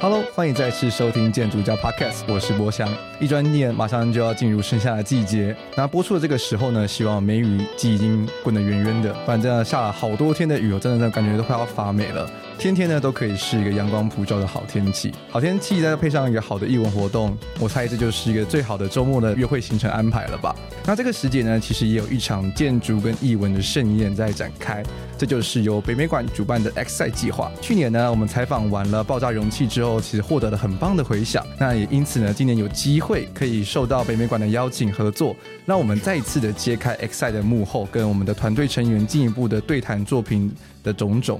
Hello，欢迎再次收听建筑家 Podcast，我是波翔。一转眼马上就要进入盛夏的季节，那播出的这个时候呢，希望梅雨季已经滚得远远的，反正下了好多天的雨，我真的感觉都快要发霉了。天天呢都可以是一个阳光普照的好天气，好天气再配上一个好的艺文活动，我猜这就是一个最好的周末的约会行程安排了吧？那这个时节呢，其实也有一场建筑跟艺文的盛宴在展开，这就是由北美馆主办的 X 赛计划。去年呢，我们采访完了爆炸容器之后。其实获得了很棒的回响，那也因此呢，今年有机会可以受到北美馆的邀请合作，让我们再一次的揭开 X 赛的幕后，跟我们的团队成员进一步的对谈作品的种种。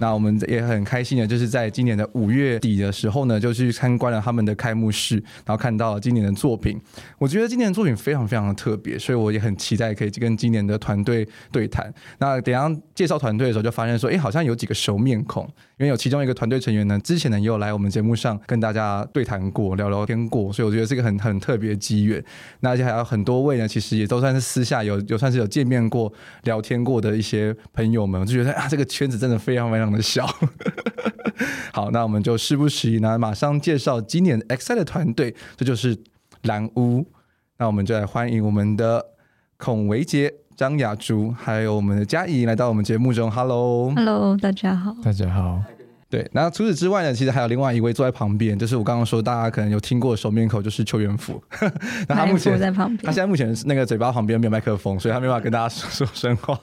那我们也很开心的，就是在今年的五月底的时候呢，就去参观了他们的开幕式，然后看到今年的作品。我觉得今年的作品非常非常的特别，所以我也很期待可以跟今年的团队对谈。那等下介绍团队的时候，就发现说，哎，好像有几个熟面孔，因为有其中一个团队成员呢，之前呢也有来我们节目上跟大家对谈过、聊聊天过，所以我觉得是一个很很特别的机缘。那而且还有很多位呢，其实也都算是私下有有算是有见面过、聊天过的一些朋友们，我就觉得啊，这个圈子真的非常非常。那么小，好，那我们就事不宜迟，那马上介绍今年 X 赛的团队，这就是蓝屋。那我们就来欢迎我们的孔维杰、张雅竹，还有我们的嘉怡来到我们节目中。Hello，Hello，大家好，大家好。对，那除此之外呢，其实还有另外一位坐在旁边，就是我刚刚说大家可能有听过的熟面孔，就是邱元福。那他目前在旁边，他现在目前那个嘴巴旁边没有麦克风，所以他没办法跟大家说说真话。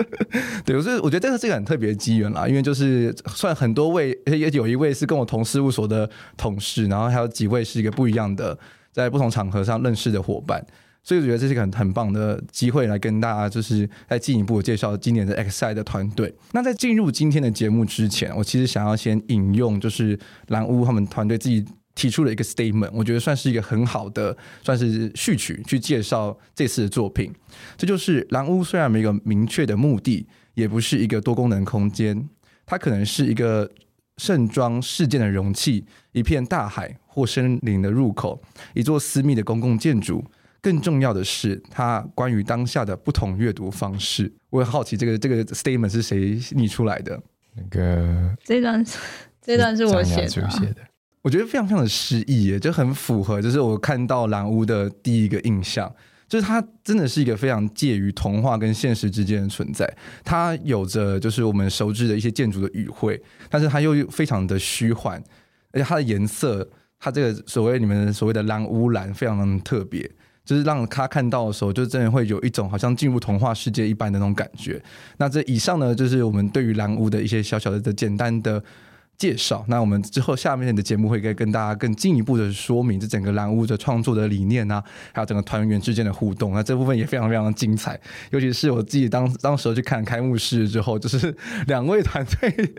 对，我是我觉得这个是个很特别的机缘啦，因为就是算很多位，也有一位是跟我同事务所的同事，然后还有几位是一个不一样的，在不同场合上认识的伙伴。所以我觉得这是一个很很棒的机会，来跟大家就是再进一步介绍今年的 X 赛的团队。那在进入今天的节目之前，我其实想要先引用就是蓝屋他们团队自己提出了一个 statement，我觉得算是一个很好的算是序曲去介绍这次的作品。这就是蓝屋虽然没有明确的目的，也不是一个多功能空间，它可能是一个盛装事件的容器，一片大海或森林的入口，一座私密的公共建筑。更重要的是，它关于当下的不同阅读方式。我很好奇，这个这个 statement 是谁拟出来的？那个这段这段是我写的，写的。我觉得非常非常的诗意耶，就很符合，就是我看到蓝屋的第一个印象，就是它真的是一个非常介于童话跟现实之间的存在。它有着就是我们熟知的一些建筑的语汇，但是它又非常的虚幻，而且它的颜色，它这个所谓你们所谓的蓝屋蓝，非常的特别。就是让他看到的时候，就真的会有一种好像进入童话世界一般的那种感觉。那这以上呢，就是我们对于蓝屋的一些小小的、的简单的介绍。那我们之后下面的节目会跟跟大家更进一步的说明这整个蓝屋的创作的理念啊，还有整个团员之间的互动。那这部分也非常非常的精彩，尤其是我自己当当时去看开幕式之后，就是两位团队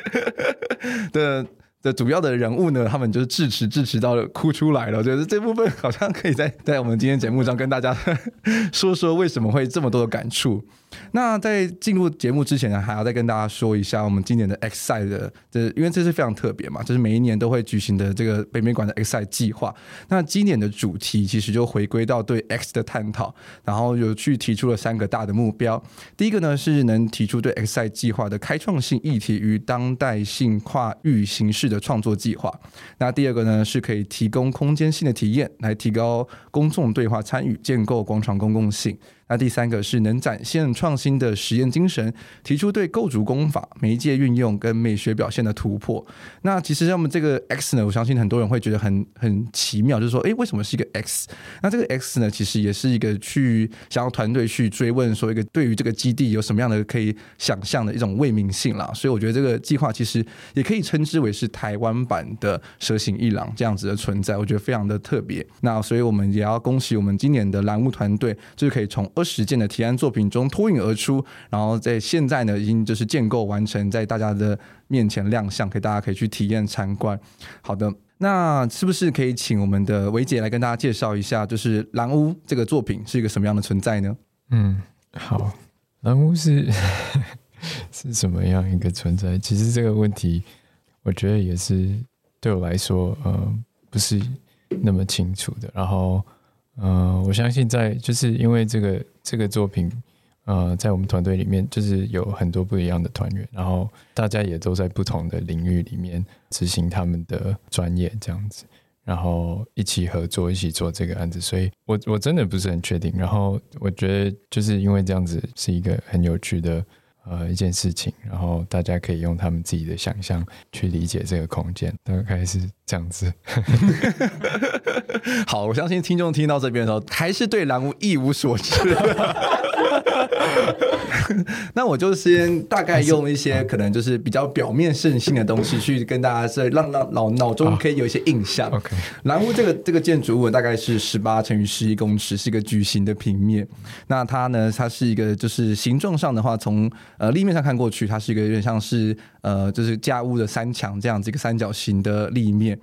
的。的主要的人物呢，他们就是支持支持到哭出来了。我觉得这部分好像可以在在我们今天节目上跟大家 说说为什么会这么多的感触。那在进入节目之前呢，还要再跟大家说一下我们今年的 X 赛的，这因为这是非常特别嘛，就是每一年都会举行的这个北美馆的 X 赛计划。那今年的主题其实就回归到对 X 的探讨，然后有去提出了三个大的目标。第一个呢是能提出对 X 赛计划的开创性议题与当代性跨域形式的创作计划。那第二个呢是可以提供空间性的体验，来提高公众对话参与，建构广场公共性。那第三个是能展现创新的实验精神，提出对构筑工法、媒介运用跟美学表现的突破。那其实像我们这个 X 呢，我相信很多人会觉得很很奇妙，就是说，诶，为什么是一个 X？那这个 X 呢，其实也是一个去想要团队去追问说，一个对于这个基地有什么样的可以想象的一种未明性啦。所以我觉得这个计划其实也可以称之为是台湾版的蛇形艺廊这样子的存在，我觉得非常的特别。那所以我们也要恭喜我们今年的蓝屋团队，就是可以从二实践的提案作品中脱颖而出，然后在现在呢，已经就是建构完成，在大家的面前亮相，给大家可以去体验参观。好的，那是不是可以请我们的维姐来跟大家介绍一下，就是蓝屋这个作品是一个什么样的存在呢？嗯，好，蓝屋是 是什么样一个存在？其实这个问题，我觉得也是对我来说，呃，不是那么清楚的。然后。嗯、我相信在就是因为这个这个作品，呃，在我们团队里面，就是有很多不一样的团员，然后大家也都在不同的领域里面执行他们的专业，这样子，然后一起合作，一起做这个案子。所以我我真的不是很确定。然后我觉得就是因为这样子是一个很有趣的呃一件事情，然后大家可以用他们自己的想象去理解这个空间，大概是这样子。好，我相信听众听到这边的时候，还是对蓝屋一无所知。那我就先大概用一些可能就是比较表面圣性的东西去跟大家说让让脑脑中可以有一些印象。OK，蓝屋这个这个建筑物大概是十八乘以十一公尺，是一个矩形的平面。那它呢，它是一个就是形状上的话，从呃立面上看过去，它是一个有点像是呃就是家屋的三墙这样子一个三角形的立面。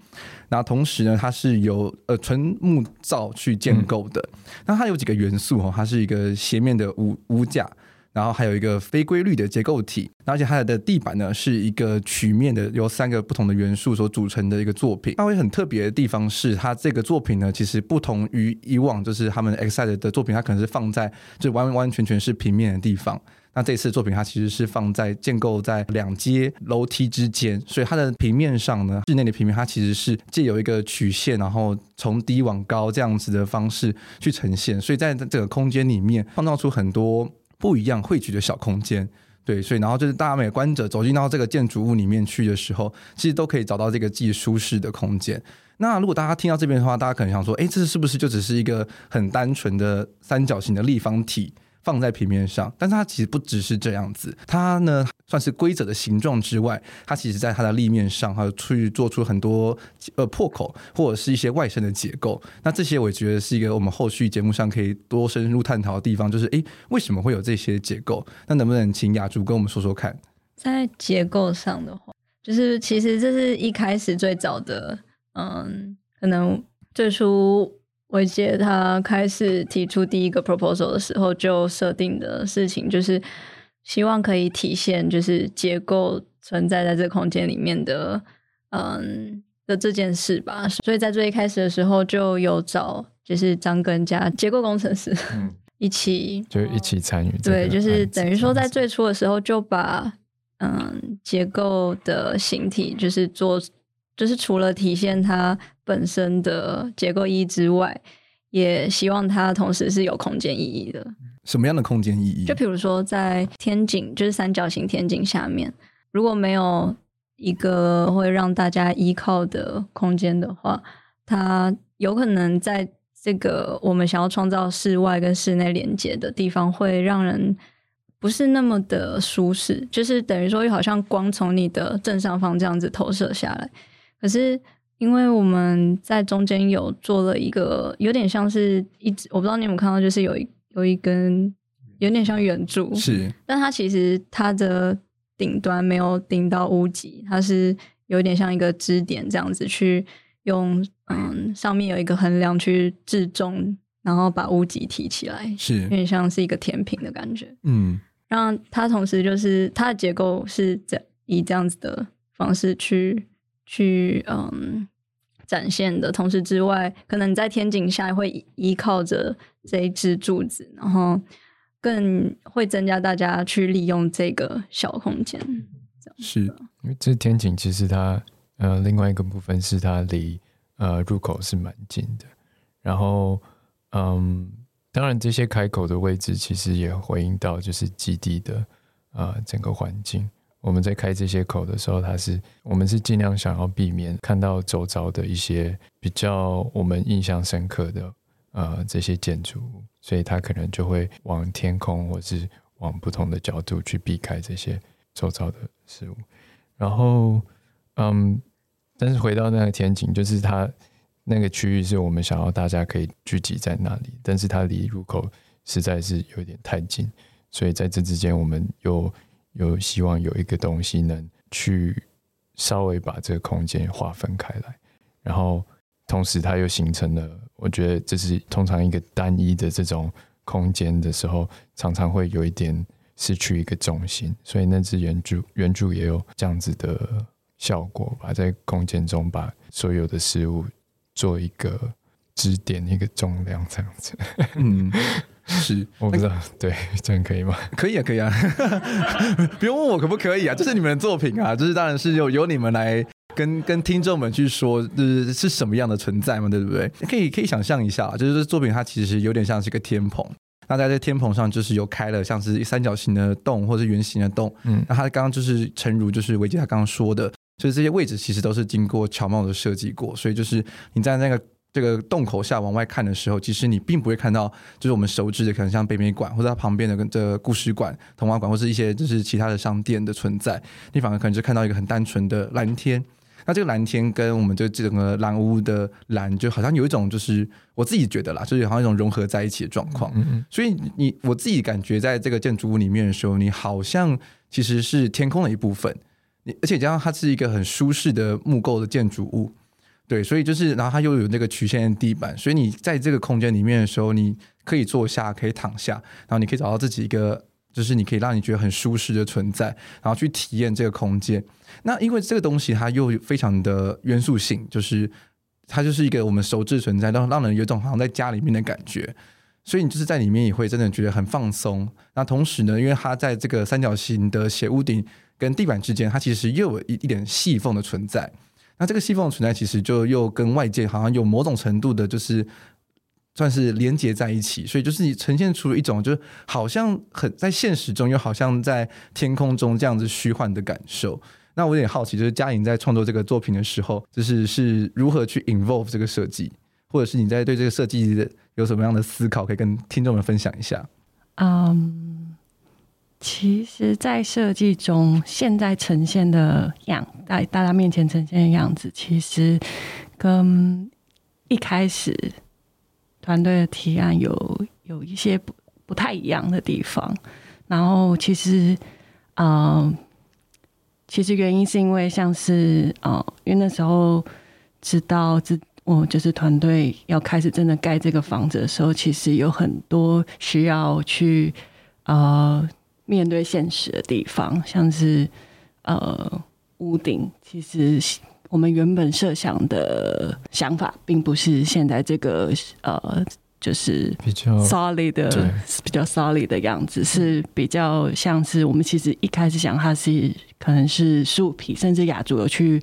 那同时呢，它是由呃纯木造去建构的。那它有几个元素哦，它是一个斜面的屋屋架，然后还有一个非规律的结构体，而且它的地板呢是一个曲面的，由三个不同的元素所组成的一个作品。它会很特别的地方是，它这个作品呢，其实不同于以往就是他们 Excite 的作品，它可能是放在就完完全全是平面的地方。那这次作品它其实是放在建构在两阶楼梯之间，所以它的平面上呢，室内的平面它其实是借由一个曲线，然后从低往高这样子的方式去呈现，所以在这个空间里面创造出很多不一样汇聚的小空间。对，所以然后就是大家每观者走进到这个建筑物里面去的时候，其实都可以找到这个既舒适的空间。那如果大家听到这边的话，大家可能想说，哎，这是不是就只是一个很单纯的三角形的立方体？放在平面上，但是它其实不只是这样子，它呢算是规则的形状之外，它其实在它的立面上还有去做出很多呃破口或者是一些外生的结构。那这些我觉得是一个我们后续节目上可以多深入探讨的地方，就是诶，为什么会有这些结构？那能不能请雅竹跟我们说说看？在结构上的话，就是其实这是一开始最早的，嗯，可能最初。伟杰他开始提出第一个 proposal 的时候，就设定的事情就是希望可以体现就是结构存在在这个空间里面的，嗯的这件事吧。所以在最一开始的时候，就有找就是张根加结构工程师，嗯，一起就一起参与。对，就是等于说在最初的时候就把嗯结构的形体就是做。就是除了体现它本身的结构意义之外，也希望它同时是有空间意义的。什么样的空间意义？就比如说在天井，就是三角形天井下面，如果没有一个会让大家依靠的空间的话，它有可能在这个我们想要创造室外跟室内连接的地方，会让人不是那么的舒适。就是等于说，又好像光从你的正上方这样子投射下来。可是，因为我们在中间有做了一个有点像是一直，我不知道你有没有看到，就是有一有一根有点像圆柱，是，但它其实它的顶端没有顶到屋脊，它是有点像一个支点这样子去用，嗯，上面有一个横梁去制重，然后把屋脊提起来，是，有点像是一个天平的感觉，嗯，然后它同时就是它的结构是这以这样子的方式去。去嗯展现的同时之外，可能你在天井下会依靠着这一支柱子，然后更会增加大家去利用这个小空间。是，因为这天井其实它呃另外一个部分是它离呃入口是蛮近的，然后嗯当然这些开口的位置其实也回应到就是基地的呃整个环境。我们在开这些口的时候，它是我们是尽量想要避免看到周遭的一些比较我们印象深刻的呃这些建筑物，所以它可能就会往天空或是往不同的角度去避开这些周遭的事物。然后，嗯，但是回到那个天井，就是它那个区域是我们想要大家可以聚集在那里，但是它离入口实在是有点太近，所以在这之间我们又。有希望有一个东西能去稍微把这个空间划分开来，然后同时它又形成了，我觉得这是通常一个单一的这种空间的时候，常常会有一点失去一个重心，所以那只圆柱圆柱也有这样子的效果吧，在空间中把所有的事物做一个支点，一个重量这样子。嗯。是，我不知道，对，这样可以吗？可以啊，可以啊，不用问我可不可以啊，这是你们的作品啊，就是当然是由由你们来跟跟听众们去说，就是是什么样的存在嘛，对不对？可以可以想象一下，就是这作品它其实有点像是一个天棚，那在这天棚上就是有开了像是三角形的洞或者圆形的洞，嗯，那它刚刚就是诚如就是维杰他刚刚说的，就是这些位置其实都是经过巧妙的设计过，所以就是你在那个。这个洞口下往外看的时候，其实你并不会看到，就是我们熟知的，可能像北美馆或者它旁边的跟这个故事馆、童话馆，或是一些就是其他的商店的存在。你反而可能就看到一个很单纯的蓝天。那这个蓝天跟我们这整个蓝屋的蓝，就好像有一种就是我自己觉得啦，就是好像一种融合在一起的状况。嗯嗯。所以你我自己感觉，在这个建筑物里面的时候，你好像其实是天空的一部分。你而且加上它是一个很舒适的木构的建筑物。对，所以就是，然后它又有那个曲线地板，所以你在这个空间里面的时候，你可以坐下，可以躺下，然后你可以找到自己一个，就是你可以让你觉得很舒适的存在，然后去体验这个空间。那因为这个东西它又非常的元素性，就是它就是一个我们熟知存在，让让人有种好像在家里面的感觉，所以你就是在里面也会真的觉得很放松。那同时呢，因为它在这个三角形的斜屋顶跟地板之间，它其实又有一一点细缝的存在。那这个细缝的存在，其实就又跟外界好像有某种程度的，就是算是连接在一起，所以就是你呈现出了一种，就是好像很在现实中，又好像在天空中这样子虚幻的感受。那我有点好奇，就是嘉颖在创作这个作品的时候，就是是如何去 involve 这个设计，或者是你在对这个设计有什么样的思考，可以跟听众们分享一下？嗯。其实，在设计中，现在呈现的样，在大家面前呈现的样子，其实跟一开始团队的提案有有一些不不太一样的地方。然后，其实，嗯、其实原因是因为，像是，呃，因为那时候知道，这我就是团队要开始真的盖这个房子的时候，其实有很多需要去，呃。面对现实的地方，像是呃屋顶，其实我们原本设想的想法，并不是现在这个呃，就是比较 solid 的，比较 solid 的样子，是比较像是我们其实一开始想它是可能是树皮，甚至雅筑有去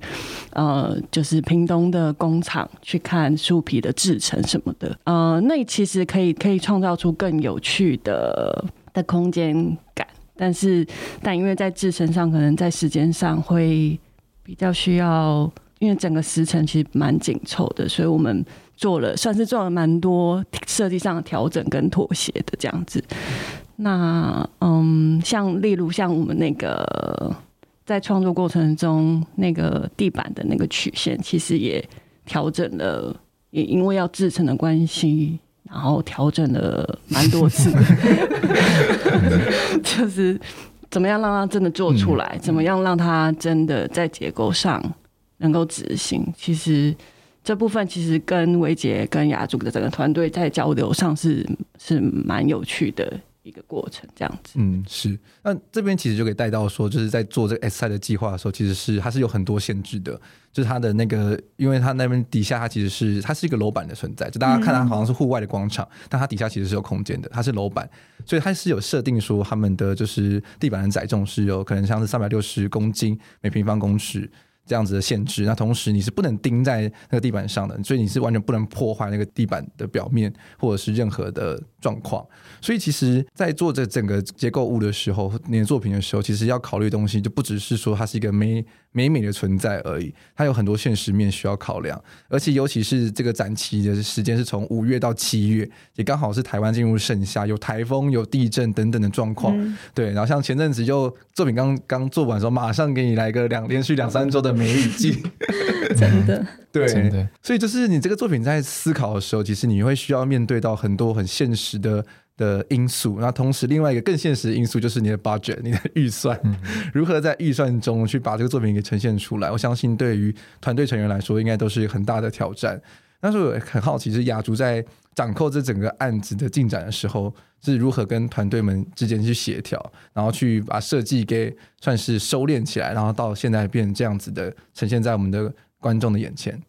呃，就是屏东的工厂去看树皮的制成什么的，呃，那其实可以可以创造出更有趣的的空间感。但是，但因为在制程上，可能在时间上会比较需要，因为整个时程其实蛮紧凑的，所以我们做了算是做了蛮多设计上的调整跟妥协的这样子。那嗯，像例如像我们那个在创作过程中，那个地板的那个曲线，其实也调整了，也因为要制程的关系。然后调整了蛮多次，就是怎么样让它真的做出来，怎么样让它真的在结构上能够执行。其实这部分其实跟维杰跟雅竹的整个团队在交流上是是蛮有趣的。一个过程这样子，嗯，是。那这边其实就可以带到说，就是在做这个 S 赛的计划的时候，其实是它是有很多限制的，就是它的那个，因为它那边底下它其实是它是一个楼板的存在，就大家看它好像是户外的广场，但它底下其实是有空间的，它是楼板，所以它是有设定说他们的就是地板的载重是有可能像是三百六十公斤每平方公尺。这样子的限制，那同时你是不能钉在那个地板上的，所以你是完全不能破坏那个地板的表面或者是任何的状况。所以其实，在做这整个结构物的时候，你的作品的时候，其实要考虑的东西就不只是说它是一个美美美的存在而已，它有很多现实面需要考量。而且尤其是这个展期的时间是从五月到七月，也刚好是台湾进入盛夏，有台风、有地震等等的状况。嗯、对，然后像前阵子就作品刚刚做完的时候，马上给你来个两连续两三周的。梅雨季，真的对，真的。所以就是你这个作品在思考的时候，其实你会需要面对到很多很现实的的因素。那同时，另外一个更现实的因素就是你的 budget，你的预算，嗯、如何在预算中去把这个作品给呈现出来。我相信对于团队成员来说，应该都是很大的挑战。但是我很好奇，是雅竹在掌控这整个案子的进展的时候，是如何跟团队们之间去协调，然后去把设计给算是收敛起来，然后到现在变成这样子的呈现在我们的观众的眼前。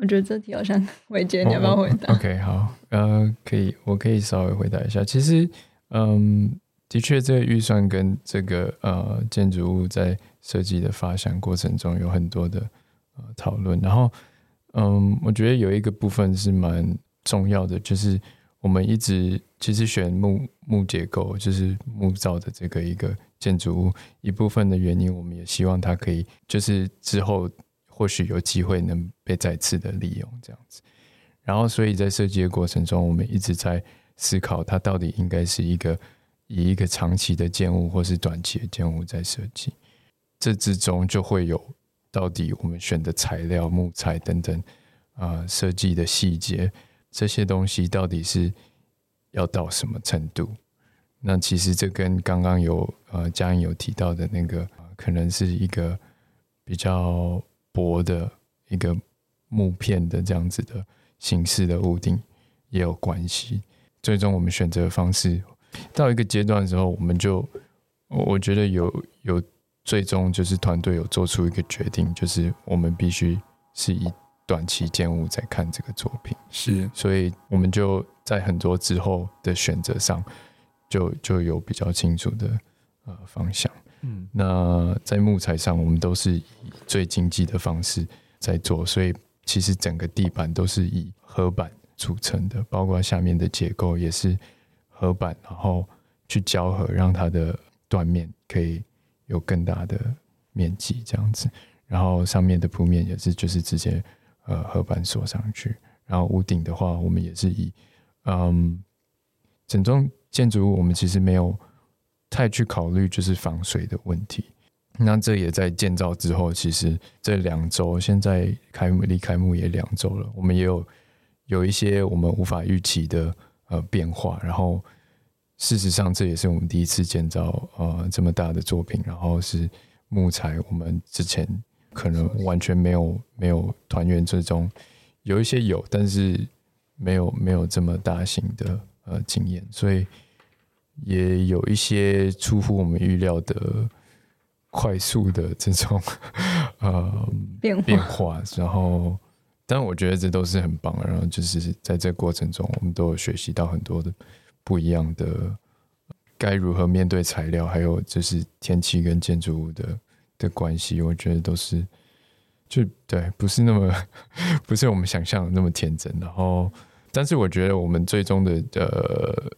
我觉得这题好像伟杰，你要不要回答？OK，好，呃，可以，我可以稍微回答一下。其实，嗯，的确，这个预算跟这个呃建筑物在设计的发想过程中有很多的呃讨论。然后，嗯，我觉得有一个部分是蛮重要的，就是我们一直其实选木木结构，就是木造的这个一个建筑物，一部分的原因，我们也希望它可以就是之后。或许有机会能被再次的利用这样子，然后所以在设计的过程中，我们一直在思考它到底应该是一个以一个长期的建物，或是短期的建物在设计。这之中就会有到底我们选的材料、木材等等啊，设计的细节这些东西到底是要到什么程度？那其实这跟刚刚有呃佳颖有提到的那个，可能是一个比较。薄的一个木片的这样子的形式的屋顶也有关系。最终我们选择的方式到一个阶段的时候，我们就我觉得有有最终就是团队有做出一个决定，就是我们必须是以短期建物在看这个作品。是，所以我们就在很多之后的选择上就就有比较清楚的呃方向。嗯，那在木材上，我们都是以最经济的方式在做，所以其实整个地板都是以合板组成的，包括下面的结构也是合板，然后去胶合，让它的断面可以有更大的面积这样子，然后上面的铺面也是就是直接呃合板锁上去，然后屋顶的话，我们也是以嗯整栋建筑物，我们其实没有。太去考虑就是防水的问题，那这也在建造之后，其实这两周现在开幕离开幕也两周了，我们也有有一些我们无法预期的呃变化，然后事实上这也是我们第一次建造呃这么大的作品，然后是木材，我们之前可能完全没有没有团员之中有一些有，但是没有没有这么大型的呃经验，所以。也有一些出乎我们预料的快速的这种 呃变化，变化，然后，但我觉得这都是很棒。然后就是在这过程中，我们都有学习到很多的不一样的该如何面对材料，还有就是天气跟建筑物的的关系。我觉得都是就对，不是那么 不是我们想象的那么天真。然后，但是我觉得我们最终的呃。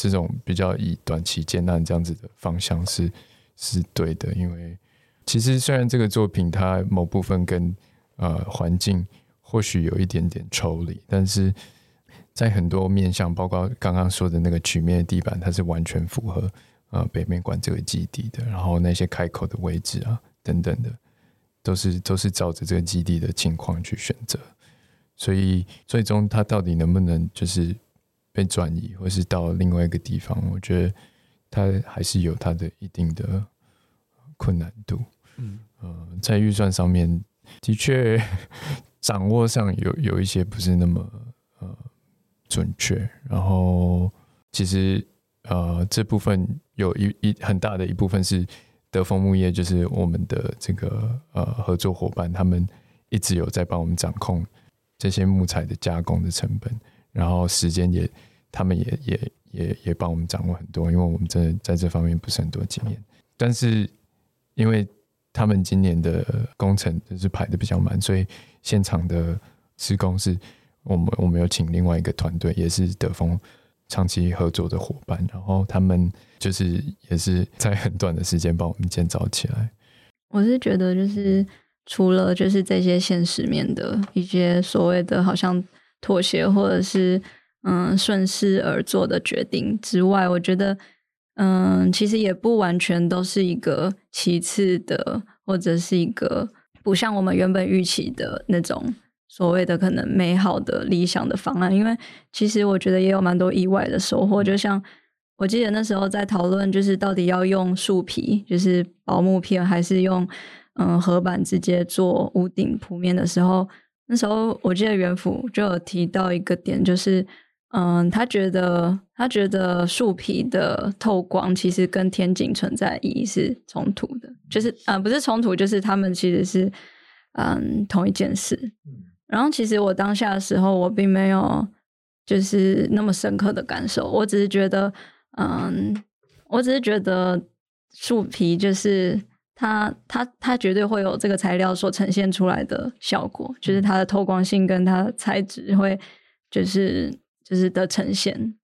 这种比较以短期建案这样子的方向是是对的，因为其实虽然这个作品它某部分跟呃环境或许有一点点抽离，但是在很多面向，包括刚刚说的那个曲面地板，它是完全符合呃北美馆这个基地的，然后那些开口的位置啊等等的，都是都是照着这个基地的情况去选择，所以最终它到底能不能就是。被转移，或是到另外一个地方，我觉得它还是有它的一定的困难度。嗯，呃，在预算上面的确 掌握上有有一些不是那么呃准确。然后其实呃这部分有一一很大的一部分是德丰木业，就是我们的这个呃合作伙伴，他们一直有在帮我们掌控这些木材的加工的成本，然后时间也。他们也也也也帮我们掌握很多，因为我们真的在这方面不是很多经验。但是因为他们今年的工程就是排的比较满，所以现场的施工是我们我们有请另外一个团队，也是德丰长期合作的伙伴，然后他们就是也是在很短的时间帮我们建造起来。我是觉得就是除了就是这些现实面的一些所谓的好像妥协或者是。嗯，顺势而做的决定之外，我觉得，嗯，其实也不完全都是一个其次的，或者是一个不像我们原本预期的那种所谓的可能美好的理想的方案。因为其实我觉得也有蛮多意外的收获。就像我记得那时候在讨论，就是到底要用树皮，就是薄木片，还是用嗯合板直接做屋顶铺面的时候，那时候我记得元辅就有提到一个点，就是。嗯，他觉得他觉得树皮的透光其实跟天井存在意义是冲突的，就是嗯不是冲突，就是他们其实是嗯同一件事。然后其实我当下的时候，我并没有就是那么深刻的感受，我只是觉得，嗯，我只是觉得树皮就是它它它绝对会有这个材料所呈现出来的效果，就是它的透光性跟它的材质会就是就是的呈现。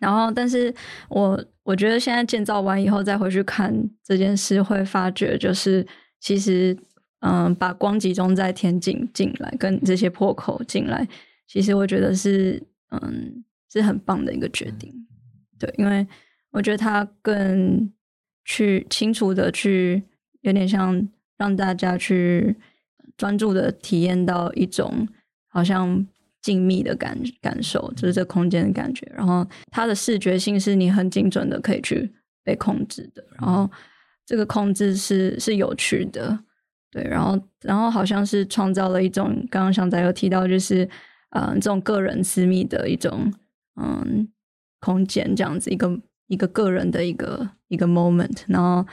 然后，但是我我觉得现在建造完以后再回去看这件事，会发觉就是其实，嗯，把光集中在天井进来，跟这些破口进来，其实我觉得是，嗯，是很棒的一个决定。对，因为我觉得它更去清楚的去，有点像让大家去专注的体验到一种好像。静谧的感感受，就是这空间的感觉。然后它的视觉性是你很精准的可以去被控制的。然后这个控制是是有趣的，对。然后然后好像是创造了一种，刚刚翔仔有提到，就是嗯、呃，这种个人私密的一种嗯空间，这样子一个一个个人的一个一个 moment。然后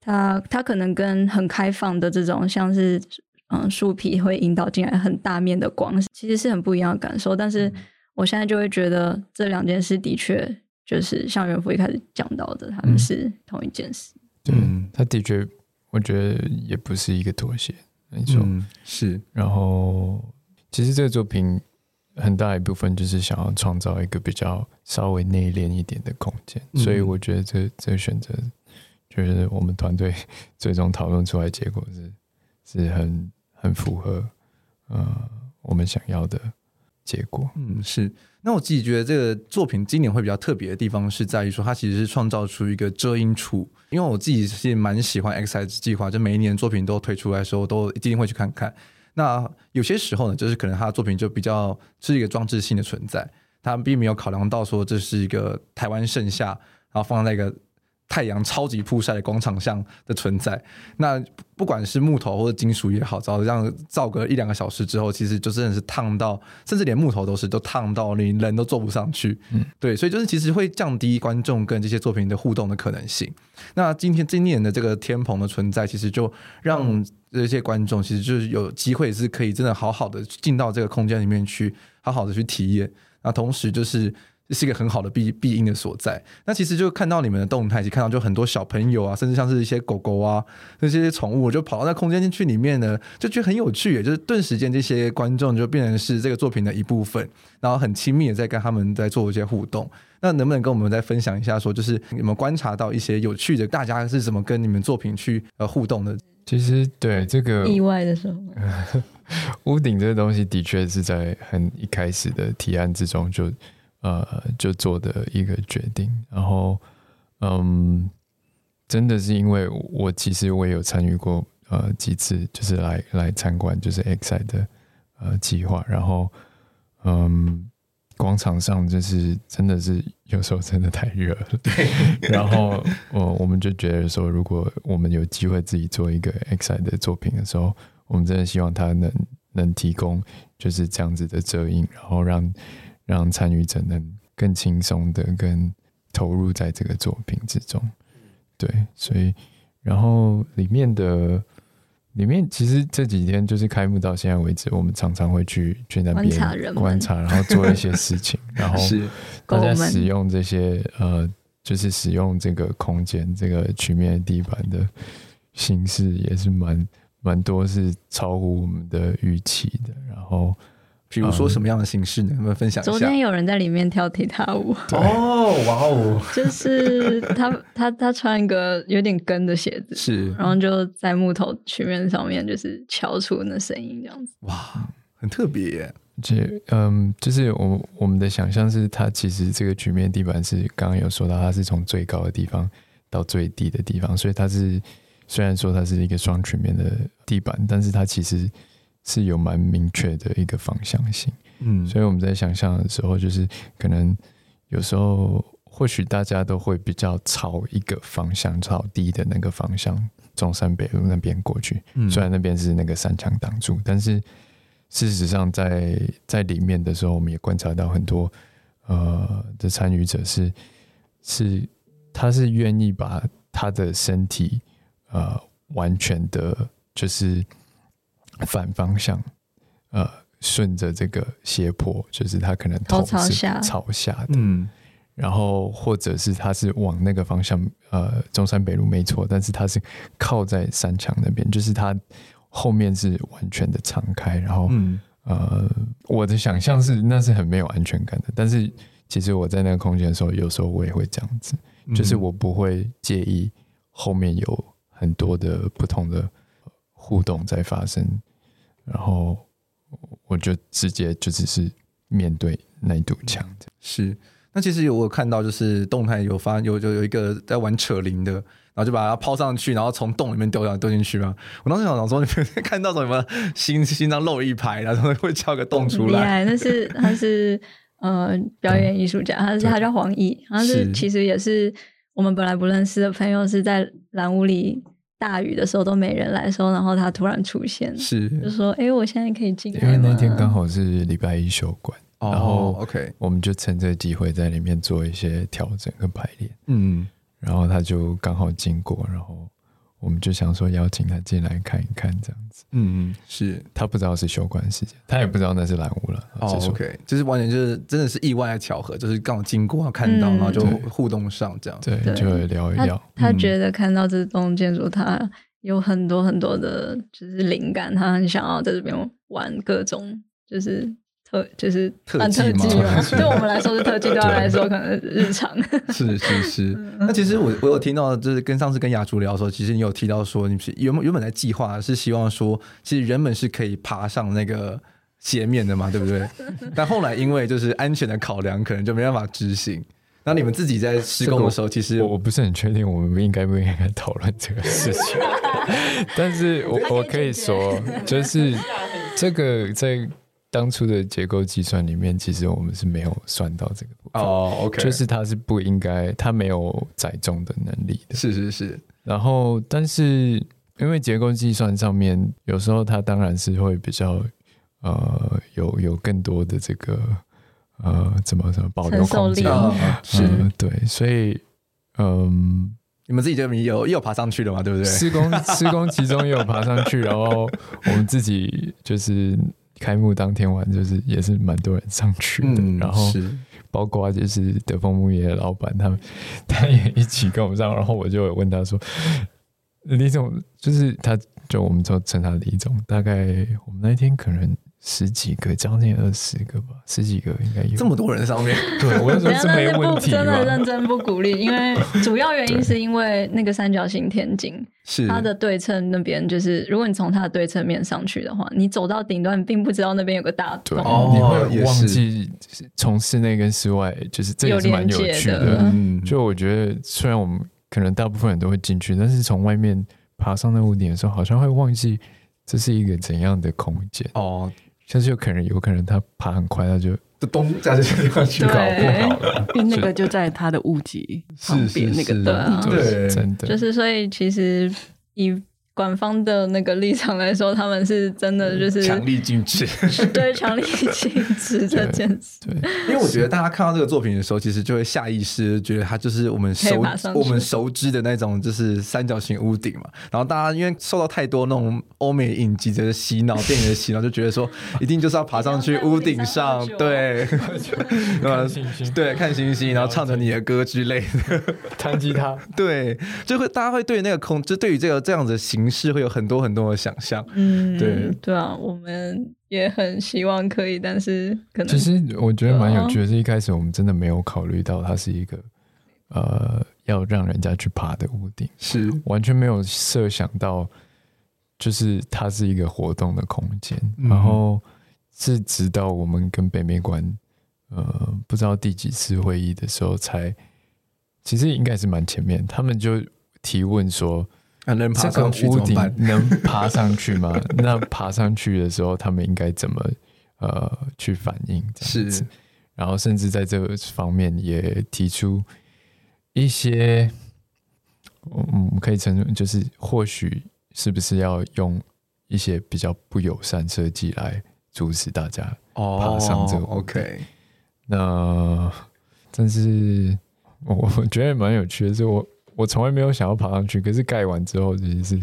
它它可能跟很开放的这种像是。嗯，树皮会引导进来很大面的光，其实是很不一样的感受。但是我现在就会觉得这两件事的确就是像元福一开始讲到的，他们是同一件事。嗯，他的确，我觉得也不是一个妥协，没错，嗯，是。然后，其实这个作品很大一部分就是想要创造一个比较稍微内敛一点的空间，嗯，所以我觉得这这个选择就是我们团队 最终讨论出来结果是是很。很符合，呃，我们想要的结果。嗯，是。那我自己觉得这个作品今年会比较特别的地方是在于说，它其实是创造出一个遮阴处。因为我自己是蛮喜欢 X 孩子计划，就每一年作品都推出来的时候，都一定会去看看。那有些时候呢，就是可能他的作品就比较是一个装置性的存在，他并没有考量到说这是一个台湾盛夏，然后放在一个。太阳超级曝晒的广场上的存在，那不管是木头或者金属也好，只要这样照个一两个小时之后，其实就真的是烫到，甚至连木头都是都烫到，你人都坐不上去。嗯，对，所以就是其实会降低观众跟这些作品的互动的可能性。那今天今年的这个天棚的存在，其实就让这些观众其实就是有机会是可以真的好好的进到这个空间里面去，好好的去体验。那同时就是。是一个很好的庇庇荫的所在。那其实就看到你们的动态，其实看到就很多小朋友啊，甚至像是一些狗狗啊，那些宠物，就跑到那空间进去里面呢，就觉得很有趣。就是顿时间，这些观众就变成是这个作品的一部分，然后很亲密的在跟他们在做一些互动。那能不能跟我们再分享一下，说就是你们观察到一些有趣的，大家是怎么跟你们作品去呃互动的？其实对这个意外的时候，屋顶这个东西的确是在很一开始的提案之中就。呃，就做的一个决定，然后，嗯，真的是因为我其实我也有参与过呃几次，就是来来参观，就是 X 的呃计划，然后，嗯，广场上就是真的是有时候真的太热了，对，然后我我们就觉得说，如果我们有机会自己做一个 X I 的作品的时候，我们真的希望它能能提供就是这样子的遮阴，然后让。让参与者能更轻松的跟投入在这个作品之中，对，所以然后里面的里面其实这几天就是开幕到现在为止，我们常常会去去那边观察，观察，然后做一些事情，然后大家使用这些呃，就是使用这个空间这个曲面地板的形式也是蛮蛮多，是超乎我们的预期的，然后。比如说什么样的形式呢？能不能分享一下？昨天有人在里面跳踢踏舞。哦，哇哦！就是他他他穿一个有点跟的鞋子，是，然后就在木头曲面上面，就是敲出那声音，这样子。哇，很特别耶！这嗯，就是我我们的想象是，它其实这个曲面地板是刚刚有说到，它是从最高的地方到最低的地方，所以它是虽然说它是一个双曲面的地板，但是它其实。是有蛮明确的一个方向性，嗯，所以我们在想象的时候，就是可能有时候或许大家都会比较朝一个方向，朝低的那个方向，中山北路那边过去。嗯，虽然那边是那个山墙挡住，但是事实上在在里面的时候，我们也观察到很多呃的参与者是是他是愿意把他的身体呃完全的，就是。反方向，呃，顺着这个斜坡，就是它可能头朝下。朝下的，嗯，然后或者是它是往那个方向，呃，中山北路没错，但是它是靠在山墙那边，就是它后面是完全的敞开，然后，嗯、呃，我的想象是那是很没有安全感的，但是其实我在那个空间的时候，有时候我也会这样子，就是我不会介意后面有很多的不同的互动在发生，然后。我就直接就只是面对那一堵墙。是，那其实有我有看到，就是动态有发有就有一个在玩扯铃的，然后就把它抛上去，然后从洞里面丢掉丢进去嘛。我当时想说，你看到什么心心脏漏一拍，然后会敲个洞出来。那是他是呃表演艺术家，他是他叫黄奕，他是其实也是我们本来不认识的朋友，是在蓝屋里。大雨的时候都没人来的时候，然后他突然出现，是就说：“哎、欸，我现在可以进来。”因为那天刚好是礼拜一休馆，哦、然后 OK，我们就趁这个机会在里面做一些调整跟排练。嗯，然后他就刚好经过，然后。我们就想说邀请他进来看一看，这样子。嗯嗯，是他不知道是休馆时间，他也不知道那是蓝屋了。哦，OK，就是完全就是真的是意外的巧合，就是刚好经过看到，嗯、然后就互动上这样。对，对就会聊一聊。他，他觉得看到这栋建筑，他有很多很多的，就是灵感，他很想要在这边玩各种，就是。特就是特技嘛，对我们来说是特技，对他来说可能是日常。是是是。那其实我我有听到，就是跟上次跟雅竹聊的时候，其实你有提到说，你是原本原本的计划是希望说，其实人们是可以爬上那个斜面的嘛，对不对？但后来因为就是安全的考量，可能就没办法执行。那你们自己在施工的时候，其实我，我不是很确定，我们应该不应该讨论这个事情。但是我我可以说，就是这个在。当初的结构计算里面，其实我们是没有算到这个部分哦。OK，就是它是不应该，它没有载重的能力的。是是是。然后，但是因为结构计算上面，有时候它当然是会比较呃有有更多的这个呃怎么怎么保留空间。是、呃，对，所以嗯、呃，你们自己这边有也有爬上去的嘛？对不对？施工施工其中也有爬上去，然后我们自己就是。开幕当天晚就是也是蛮多人上去的，嗯、然后包括就是德丰木业的老板他们，他也一起跟我们上，然后我就有问他说，李总就是他就我们就称他李总，大概我们那天可能。十几个，将近二十个吧，十几个应该有这么多人上面。对，我就说这没问题。真的认真不鼓励，因为 主要原因是因为那个三角形天井，是它的对称那边，就是如果你从它的对称面上去的话，你走到顶端，并不知道那边有个大洞，你会忘记从室内跟室外，就是这也是蛮有趣的。的嗯，就我觉得，虽然我们可能大部分人都会进去，但是从外面爬上那屋顶的时候，好像会忘记这是一个怎样的空间哦。但是有可能，有可能他爬很快，他就就咚在这个地方去搞不好了。因为那个就在他的屋脊旁边那个的，对，真的就是所以其实以。官方的那个立场来说，他们是真的就是强力禁止，对，强力禁止这件事。对，因为我觉得大家看到这个作品的时候，其实就会下意识觉得它就是我们熟我们熟知的那种，就是三角形屋顶嘛。然后大家因为受到太多那种欧美影集的洗脑、电影的洗脑，就觉得说 一定就是要爬上去屋顶上，对，看星星，对，看星星，然后唱着你的歌之类的，弹吉他，对，就会大家会对那个空，就对于这个这样子形。形式会有很多很多的想象，嗯，对。对啊，我们也很希望可以，但是可能其实我觉得蛮有趣的，是一开始我们真的没有考虑到它是一个呃要让人家去爬的屋顶，是。完全没有设想到，就是它是一个活动的空间，嗯、然后是直到我们跟北美馆呃不知道第几次会议的时候才，其实应该是蛮前面，他们就提问说。啊、能爬上去屋顶 能爬上去吗？那爬上去的时候，他们应该怎么呃去反应？是，然后甚至在这个方面也提出一些，嗯，可以承认，就是或许是不是要用一些比较不友善设计来阻止大家爬上这个、哦、OK，那但是我我觉得蛮有趣的，是我。我从来没有想要爬上去，可是盖完之后其实是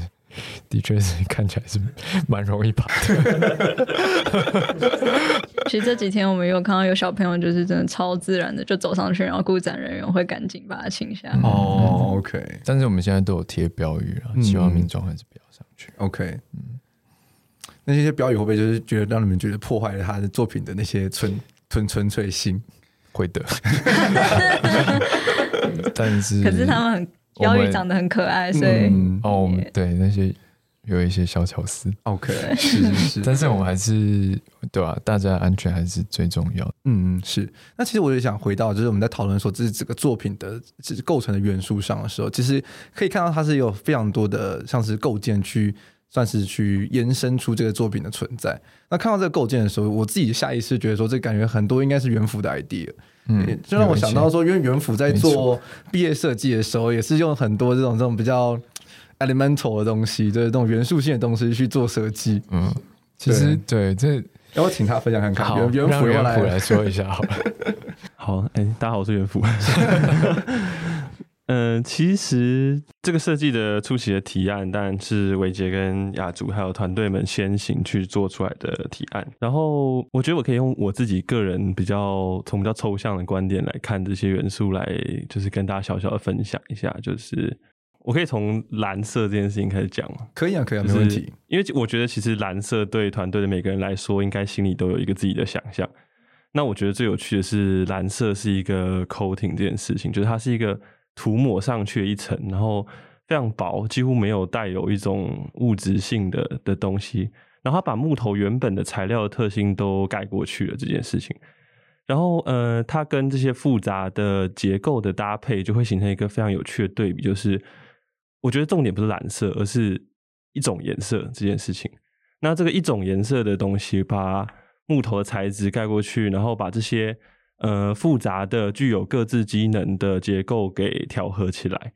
的确是 看起来是蛮容易爬的。其实这几天我们有看到有小朋友，就是真的超自然的就走上去，然后顾展人员会赶紧把他请下来。哦，OK。但是我们现在都有贴标语了，希望民众还是不要上去。OK，嗯。那些标语会不会就是觉得让你们觉得破坏了他的作品的那些纯纯纯粹性？会的。但是，可是他们很标语长得很可爱，所以、嗯、哦，对那些有一些小巧思。OK，是是是。但是我们还是对吧、啊？大家安全还是最重要的。嗯嗯，是。那其实我也想回到，就是我们在讨论说这是这个作品的构成的元素上的时候，其实可以看到它是有非常多的像是构建去。算是去延伸出这个作品的存在。那看到这个构建的时候，我自己下意识觉得说，这感觉很多应该是元辅的 idea。嗯，就让我想到说，因为元辅在做毕业设计的时候，也是用很多这种这种比较 elemental 的东西，就是这种元素性的东西去做设计。嗯，其实对，这要我请他分享看看。好，元辅元辅来说一下好了。好，哎、欸，大家好，我是元辅。嗯、呃，其实这个设计的初期的提案，当然是维杰跟雅竹还有团队们先行去做出来的提案。然后，我觉得我可以用我自己个人比较从比较抽象的观点来看这些元素，来就是跟大家小小的分享一下。就是我可以从蓝色这件事情开始讲吗？可以啊，可以啊，没问题。因为我觉得其实蓝色对团队的每个人来说，应该心里都有一个自己的想象。那我觉得最有趣的是，蓝色是一个 coating 这件事情，就是它是一个。涂抹上去的一层，然后非常薄，几乎没有带有一种物质性的的东西。然后它把木头原本的材料的特性都盖过去了这件事情。然后呃，它跟这些复杂的结构的搭配，就会形成一个非常有趣的对比。就是我觉得重点不是蓝色，而是一种颜色这件事情。那这个一种颜色的东西，把木头的材质盖过去，然后把这些。呃，复杂的、具有各自机能的结构给调和起来，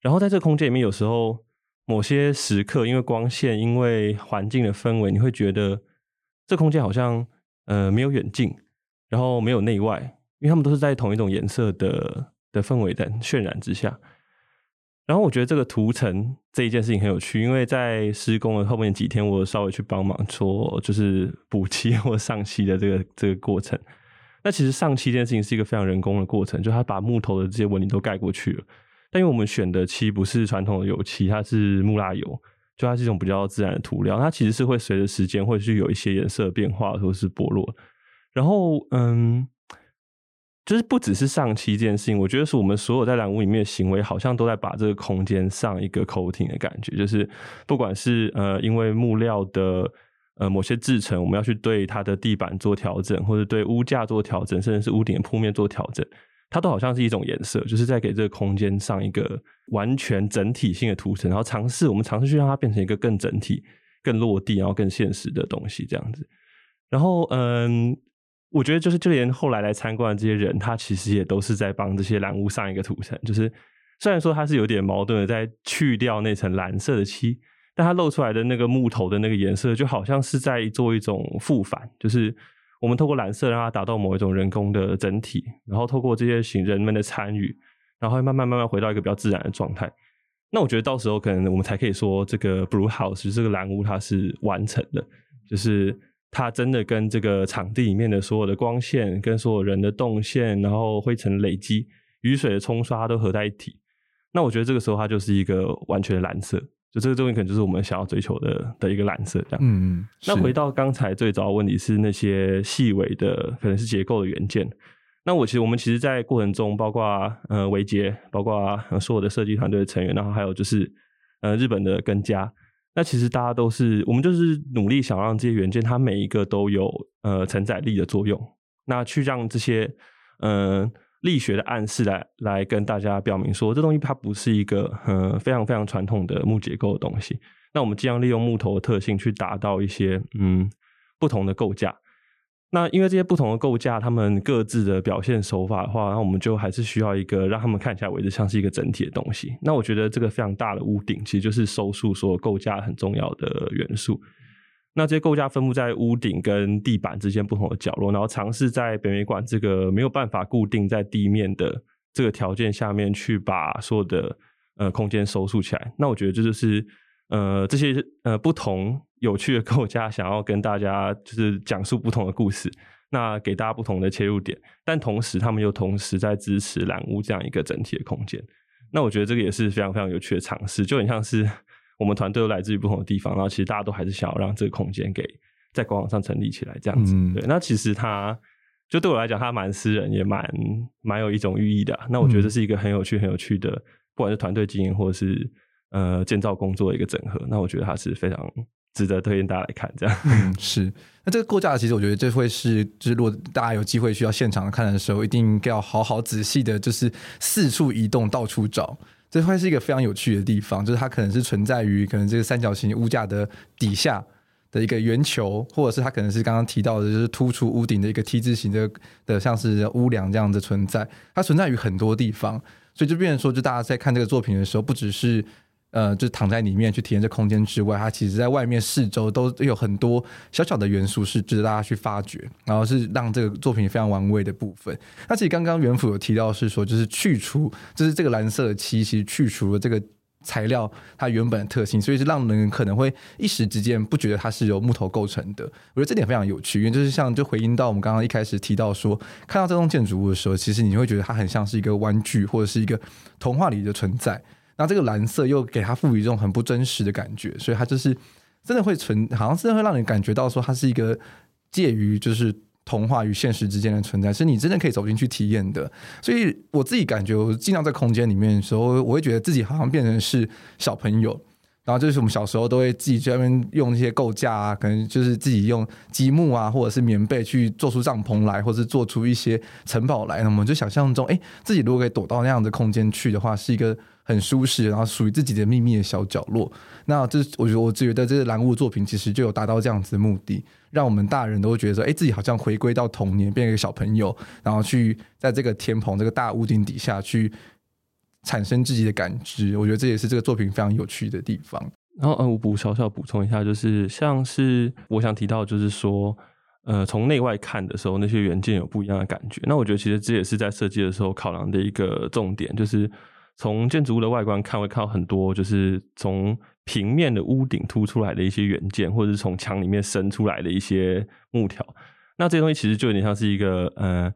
然后在这个空间里面，有时候某些时刻，因为光线、因为环境的氛围，你会觉得这空间好像呃没有远近，然后没有内外，因为他们都是在同一种颜色的的氛围的渲染之下。然后我觉得这个涂层这一件事情很有趣，因为在施工的后面几天，我稍微去帮忙做就是补漆或上漆的这个这个过程。那其实上漆这件事情是一个非常人工的过程，就它把木头的这些纹理都盖过去了。但因为我们选的漆不是传统的油漆，它是木蜡油，就它是一种比较自然的涂料，它其实是会随着时间会去有一些颜色变化或是剥落。然后，嗯，就是不只是上漆这件事情，我觉得是我们所有在染屋里面的行为，好像都在把这个空间上一个口挺的感觉，就是不管是呃，因为木料的。呃，某些制成我们要去对它的地板做调整，或者对屋架做调整，甚至是屋顶铺面做调整，它都好像是一种颜色，就是在给这个空间上一个完全整体性的涂层，然后尝试我们尝试去让它变成一个更整体、更落地，然后更现实的东西这样子。然后，嗯，我觉得就是就连后来来参观的这些人，他其实也都是在帮这些蓝屋上一个涂层，就是虽然说它是有点矛盾的，在去掉那层蓝色的漆。但它露出来的那个木头的那个颜色，就好像是在做一种复返，就是我们透过蓝色让它达到某一种人工的整体，然后透过这些行人们的参与，然后慢慢慢慢回到一个比较自然的状态。那我觉得到时候可能我们才可以说这个 Blue House 这个蓝屋它是完成的，就是它真的跟这个场地里面的所有的光线、跟所有人的动线，然后灰尘累积、雨水的冲刷都合在一起。那我觉得这个时候它就是一个完全的蓝色。就这个东西可能就是我们想要追求的的一个蓝色，这样。嗯嗯。那回到刚才最早的问题是那些细微的，可能是结构的元件。那我其实我们其实，在过程中，包括呃维杰，包括所有的设计团队的成员，然后还有就是呃日本的根家，那其实大家都是我们就是努力想让这些元件，它每一个都有呃承载力的作用，那去让这些嗯。呃力学的暗示来来跟大家表明说，这东西它不是一个嗯非常非常传统的木结构的东西。那我们尽量利用木头的特性去达到一些嗯不同的构架。那因为这些不同的构架，它们各自的表现手法的话，那我们就还是需要一个让他们看起来为之像是一个整体的东西。那我觉得这个非常大的屋顶，其实就是收束所有构架很重要的元素。那这些构架分布在屋顶跟地板之间不同的角落，然后尝试在北美馆这个没有办法固定在地面的这个条件下面去把所有的呃空间收束起来。那我觉得这就是呃这些呃不同有趣的构架，想要跟大家就是讲述不同的故事，那给大家不同的切入点，但同时他们又同时在支持蓝屋这样一个整体的空间。那我觉得这个也是非常非常有趣的尝试，就很像是我们团队都来自于不同的地方，然后其实大家都还是想要让这个空间给在官网上成立起来这样子。嗯、对，那其实它就对我来讲，它蛮私人，也蛮蛮有一种寓意的、啊。那我觉得这是一个很有趣、很有趣的，不管是团队经营或者是呃建造工作的一个整合。那我觉得它是非常。值得推荐大家来看，这样。嗯，是。那这个构架其实我觉得这会是，就是如果大家有机会去到现场看的时候，一定要好好仔细的，就是四处移动，到处找。这会是一个非常有趣的地方，就是它可能是存在于可能这个三角形屋架的底下的一个圆球，或者是它可能是刚刚提到的，就是突出屋顶的一个 T 字形的的，像是屋梁这样的存在。它存在于很多地方，所以就变成说，就大家在看这个作品的时候，不只是。呃，就躺在里面去体验这空间之外，它其实在外面四周都有很多小小的元素是值得大家去发掘，然后是让这个作品非常玩味的部分。那其实刚刚元府有提到是说，就是去除，就是这个蓝色的漆其实去除了这个材料它原本的特性，所以是让人可能会一时之间不觉得它是由木头构成的。我觉得这点非常有趣，因为就是像就回应到我们刚刚一开始提到说，看到这栋建筑物的时候，其实你会觉得它很像是一个玩具或者是一个童话里的存在。那这个蓝色又给它赋予一种很不真实的感觉，所以它就是真的会存，好像真的会让你感觉到说它是一个介于就是童话与现实之间的存在，是你真的可以走进去体验的。所以我自己感觉，我尽量在空间里面的时候，我会觉得自己好像变成是小朋友。然后就是我们小时候都会自己在那边用一些构架啊，可能就是自己用积木啊，或者是棉被去做出帐篷来，或者是做出一些城堡来。那么就想象中，哎，自己如果可以躲到那样的空间去的话，是一个。很舒适，然后属于自己的秘密的小角落。那这，我觉得，我觉得这个蓝屋作品其实就有达到这样子的目的，让我们大人都会觉得说，哎，自己好像回归到童年，变成一个小朋友，然后去在这个天棚、这个大屋顶底下去产生自己的感知。我觉得这也是这个作品非常有趣的地方。然后，呃，我补小小补充一下，就是像是我想提到，就是说，呃，从内外看的时候，那些元件有不一样的感觉。那我觉得，其实这也是在设计的时候考量的一个重点，就是。从建筑物的外观看，会看到很多就是从平面的屋顶凸出来的一些元件，或者是从墙里面伸出来的一些木条。那这些东西其实就有点像是一个呃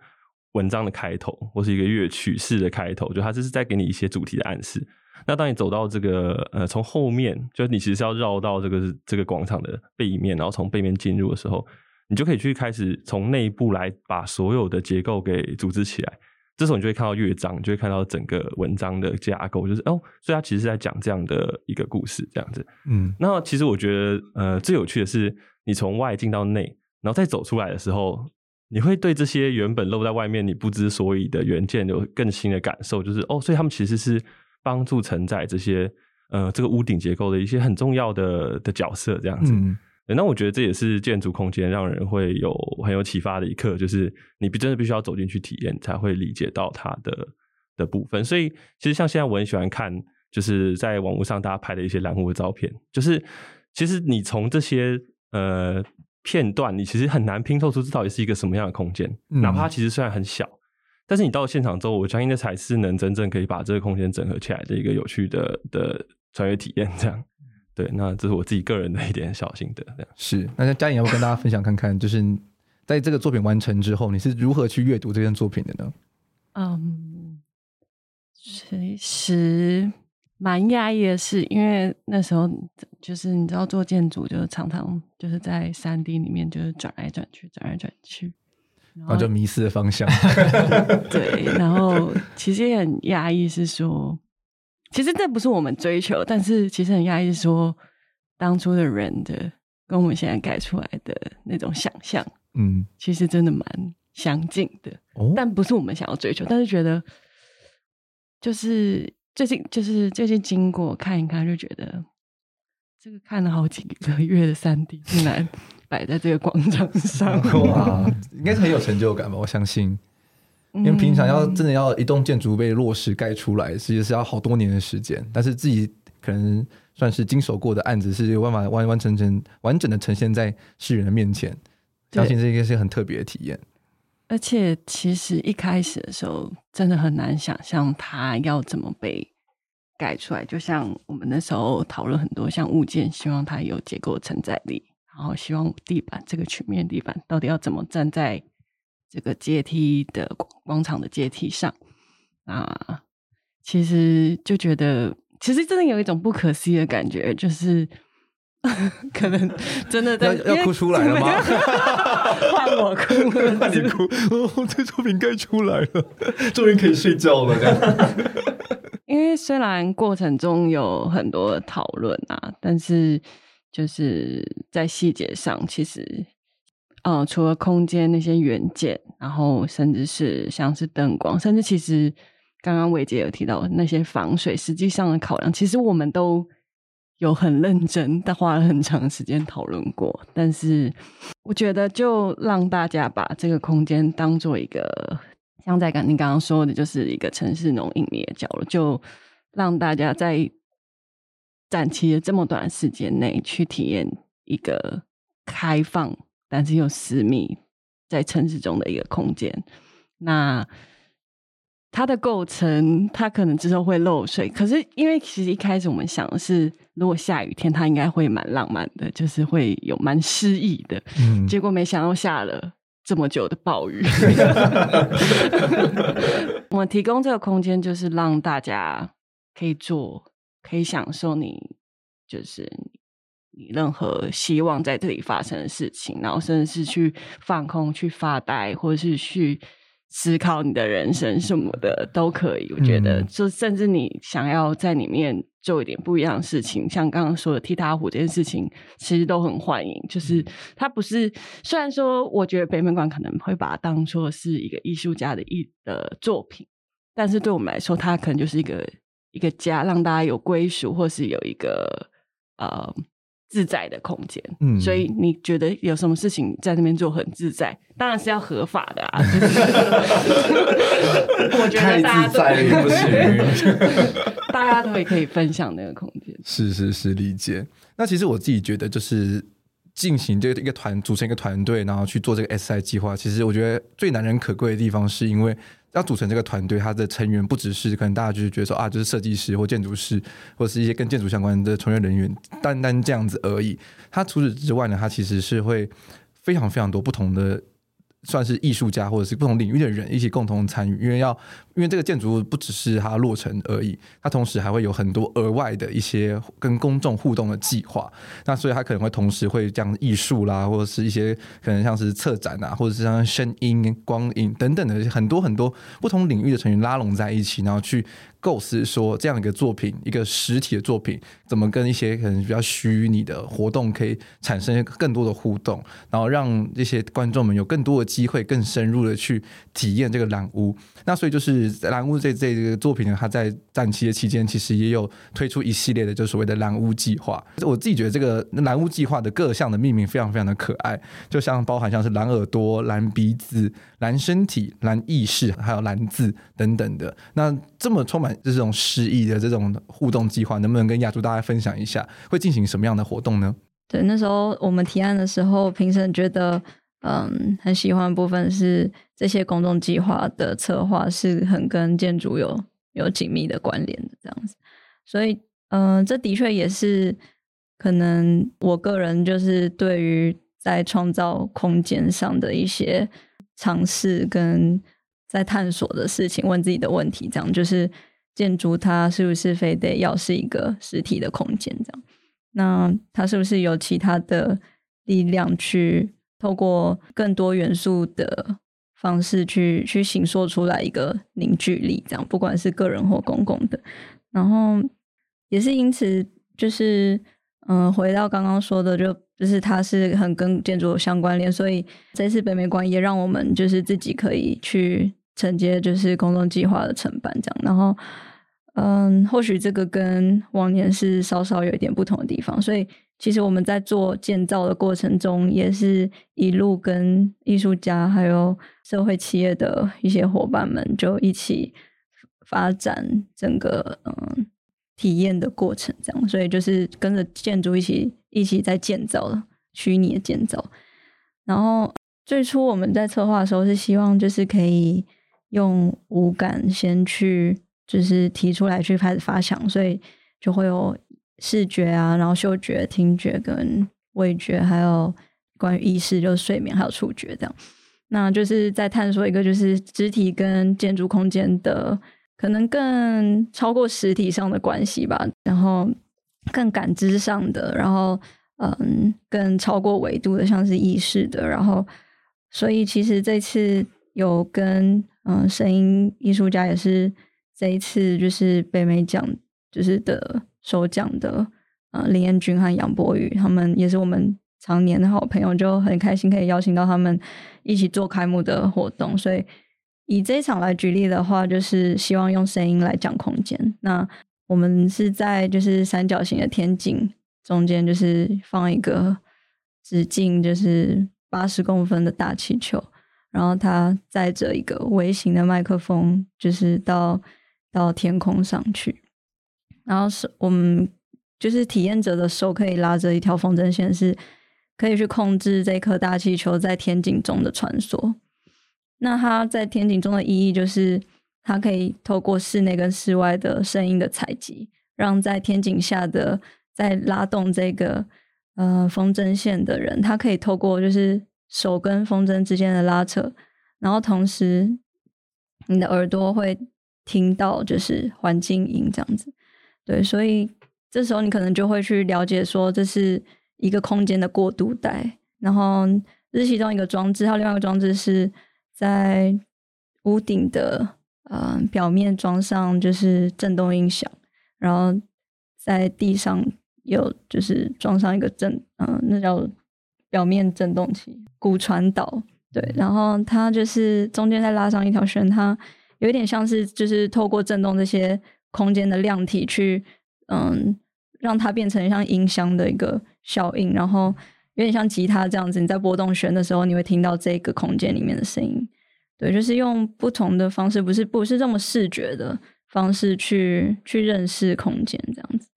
文章的开头，或是一个乐曲式的开头，就它这是在给你一些主题的暗示。那当你走到这个呃从后面，就是你其实是要绕到这个这个广场的背面，然后从背面进入的时候，你就可以去开始从内部来把所有的结构给组织起来。这时候你就会看到乐章，你就会看到整个文章的架构，就是哦，所以它其实是在讲这样的一个故事，这样子。嗯，那其实我觉得，呃，最有趣的是，你从外进到内，然后再走出来的时候，你会对这些原本露在外面你不知所以的原件有更新的感受，就是哦，所以他们其实是帮助承载这些呃这个屋顶结构的一些很重要的的角色，这样子。嗯那我觉得这也是建筑空间让人会有很有启发的一刻，就是你必真的必须要走进去体验，才会理解到它的的部分。所以，其实像现在我很喜欢看，就是在网络上大家拍的一些蓝湖的照片，就是其实你从这些呃片段，你其实很难拼凑出这到底是一个什么样的空间，嗯、哪怕它其实虽然很小，但是你到了现场之后，我相信那才是能真正可以把这个空间整合起来的一个有趣的的穿越体验，这样。对，那这是我自己个人的一点小心得。这样是，那嘉颖要不要跟大家分享看看，就是在这个作品完成之后，你是如何去阅读这件作品的呢？嗯，其实蛮压抑的是，因为那时候就是你知道做建筑，就是常常就是在三 D 里面就是转来转去，转来转去，然后就迷失了方向。对，然后其实也很压抑，是说。其实这不是我们追求，但是其实很压抑，说当初的人的跟我们现在改出来的那种想象，嗯，其实真的蛮相近的。哦，但不是我们想要追求，但是觉得就是最近就是最近经过看一看，就觉得这个看了好几个月的三 D，竟然摆在这个广场上，哇，应该是很有成就感吧？我相信。因为平常要真的要一栋建筑被落实盖出来，其实是要好多年的时间。但是自己可能算是经手过的案子，是有办法完完整整完整的呈现在世人的面前。相信这个是很特别的体验。而且其实一开始的时候，真的很难想象它要怎么被盖出来。就像我们那时候讨论很多，像物件，希望它有结构承载力，然后希望地板这个曲面地板到底要怎么站在这个阶梯的广场的阶梯上啊？其实就觉得，其实真的有一种不可思议的感觉，就是。可能真的在要要哭出来了吗？换我哭，换你哭。哦，这作品该出来了，终于可以睡觉了。这样。因为虽然过程中有很多讨论啊，但是就是在细节上，其实，呃，除了空间那些元件，然后甚至是像是灯光，甚至其实刚刚伟杰有提到那些防水，实际上的考量，其实我们都。有很认真，但花了很长时间讨论过。但是我觉得，就让大家把这个空间当做一个，像在刚你刚刚说的，就是一个城市那种隐秘的角落，就让大家在展期的这么短时间内去体验一个开放但是又私密在城市中的一个空间。那它的构成，它可能之后会漏水，可是因为其实一开始我们想的是。如果下雨天，它应该会蛮浪漫的，就是会有蛮诗意的。嗯，结果没想到下了这么久的暴雨。我们提供这个空间，就是让大家可以做，可以享受你，就是你任何希望在这里发生的事情，然后甚至是去放空、去发呆，或者是去思考你的人生什么的都可以。我觉得，就甚至你想要在里面。做一点不一样的事情，像刚刚说的踢踏舞这件事情，其实都很欢迎。就是它不是，虽然说我觉得北美馆可能会把它当作是一个艺术家的艺的作品，但是对我们来说，它可能就是一个一个家，让大家有归属，或是有一个呃。自在的空间，嗯，所以你觉得有什么事情在那边做很自在？当然是要合法的啊！我觉得大家都太自在了不行，大家都也可以分享那个空间。是是是，理解。那其实我自己觉得，就是进行这个一个团，组成一个团队，然后去做这个 SI 计划。其实我觉得最难能可贵的地方，是因为。要组成这个团队，他的成员不只是可能大家就是觉得说啊，就是设计师或建筑师，或是一些跟建筑相关的从业人员，单单这样子而已。他除此之外呢，他其实是会非常非常多不同的。算是艺术家或者是不同领域的人一起共同参与，因为要因为这个建筑物不只是它落成而已，它同时还会有很多额外的一些跟公众互动的计划。那所以它可能会同时会将艺术啦，或者是一些可能像是策展啊，或者是像声音、光影等等的很多很多不同领域的成员拉拢在一起，然后去。构思说这样一个作品，一个实体的作品，怎么跟一些可能比较虚拟的活动可以产生更多的互动，然后让这些观众们有更多的机会，更深入的去体验这个蓝屋。那所以就是蓝屋这这个作品呢，它在展期的期间，其实也有推出一系列的，就所谓的蓝屋计划。我自己觉得这个蓝屋计划的各项的命名非常非常的可爱，就像包含像是蓝耳朵、蓝鼻子、蓝身体、蓝意识，还有蓝字等等的。那这么充满。这种诗意的这种互动计划，能不能跟亚洲大家分享一下？会进行什么样的活动呢？对，那时候我们提案的时候，评审觉得，嗯，很喜欢的部分是这些公众计划的策划是很跟建筑有有紧密的关联的这样子。所以，嗯，这的确也是可能我个人就是对于在创造空间上的一些尝试跟在探索的事情，问自己的问题，这样就是。建筑它是不是非得要是一个实体的空间？这样，那它是不是有其他的力量去透过更多元素的方式去去形塑出来一个凝聚力？这样，不管是个人或公共的。然后也是因此，就是嗯，回到刚刚说的，就就是它是很跟建筑相关联，所以这次北美馆也让我们就是自己可以去承接就是公众计划的承办，这样，然后。嗯，或许这个跟往年是稍稍有一点不同的地方，所以其实我们在做建造的过程中，也是一路跟艺术家还有社会企业的一些伙伴们就一起发展整个嗯体验的过程，这样，所以就是跟着建筑一起一起在建造了虚拟的建造。然后最初我们在策划的时候是希望就是可以用五感先去。就是提出来去开始发想，所以就会有视觉啊，然后嗅觉、听觉跟味觉，还有关于意识，就是睡眠还有触觉这样。那就是在探索一个就是肢体跟建筑空间的可能更超过实体上的关系吧，然后更感知上的，然后嗯，更超过维度的，像是意识的，然后所以其实这次有跟嗯声音艺术家也是。这一次就是北美奖，就是的首奖的呃林彦君和杨博宇，他们也是我们常年的好朋友，就很开心可以邀请到他们一起做开幕的活动。所以以这一场来举例的话，就是希望用声音来讲空间。那我们是在就是三角形的天井中间，就是放一个直径就是八十公分的大气球，然后它载着一个微型的麦克风，就是到。到天空上去，然后是我们就是体验者的手可以拉着一条风筝线，是可以去控制这颗大气球在天井中的穿梭。那它在天井中的意义就是，它可以透过室内跟室外的声音的采集，让在天井下的在拉动这个呃风筝线的人，他可以透过就是手跟风筝之间的拉扯，然后同时你的耳朵会。听到就是环境音这样子，对，所以这时候你可能就会去了解说，这是一个空间的过渡带，然后这是其中一个装置，还有另外一个装置是在屋顶的呃表面装上就是震动音响，然后在地上有就是装上一个震嗯、那叫表面震动器骨传导，对，然后它就是中间再拉上一条弦，它。有一点像是，就是透过震动这些空间的量体去，嗯，让它变成像音箱的一个效应，然后有点像吉他这样子，你在拨动弦的时候，你会听到这个空间里面的声音。对，就是用不同的方式，不是不是这么视觉的方式去去认识空间这样子。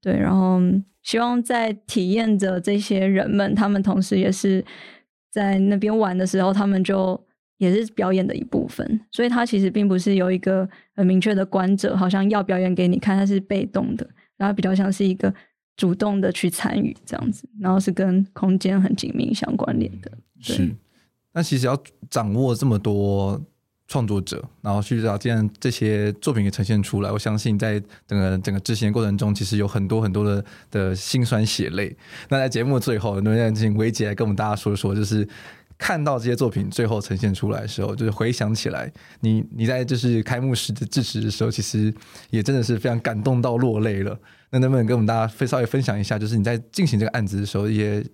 对，然后希望在体验着这些人们，他们同时也是在那边玩的时候，他们就。也是表演的一部分，所以它其实并不是有一个很明确的观者，好像要表演给你看，它是被动的，然后比较像是一个主动的去参与这样子，然后是跟空间很紧密相关联的。是，那其实要掌握这么多创作者，然后去找这样这些作品给呈现出来，我相信在整个整个执行的过程中，其实有很多很多的的辛酸血泪。那在节目的最后，能不能请维姐来跟我们大家说一说，就是。看到这些作品最后呈现出来的时候，就是回想起来，你你在就是开幕式的致辞的时候，其实也真的是非常感动到落泪了。那能不能跟我们大家分稍微分享一下，就是你在进行这个案子的时候，一些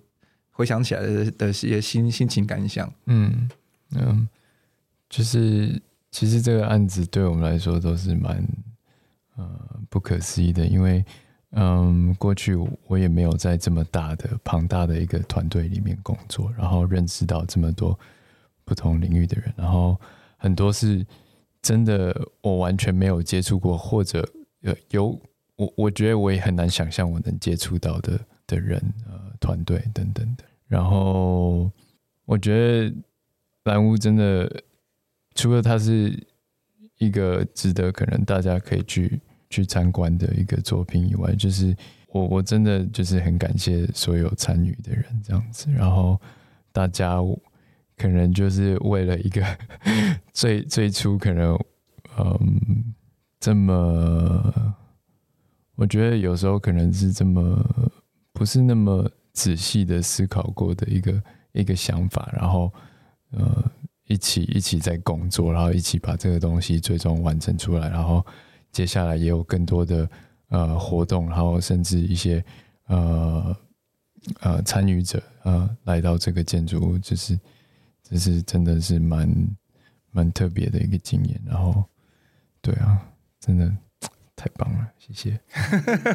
回想起来的的一些心心情感想？嗯嗯，就是其实这个案子对我们来说都是蛮呃不可思议的，因为。嗯，过去我也没有在这么大的、庞大的一个团队里面工作，然后认识到这么多不同领域的人，然后很多是真的我完全没有接触过，或者有有我我觉得我也很难想象我能接触到的的人、呃团队等等的。然后我觉得蓝屋真的除了它是一个值得可能大家可以去。去参观的一个作品以外，就是我我真的就是很感谢所有参与的人这样子，然后大家可能就是为了一个 最最初可能嗯这么，我觉得有时候可能是这么不是那么仔细的思考过的一个一个想法，然后呃一起一起在工作，然后一起把这个东西最终完成出来，然后。接下来也有更多的呃活动，然后甚至一些呃呃参与者呃来到这个建筑物，就是这是真的是蛮蛮特别的一个经验。然后对啊，真的。太棒了，谢谢。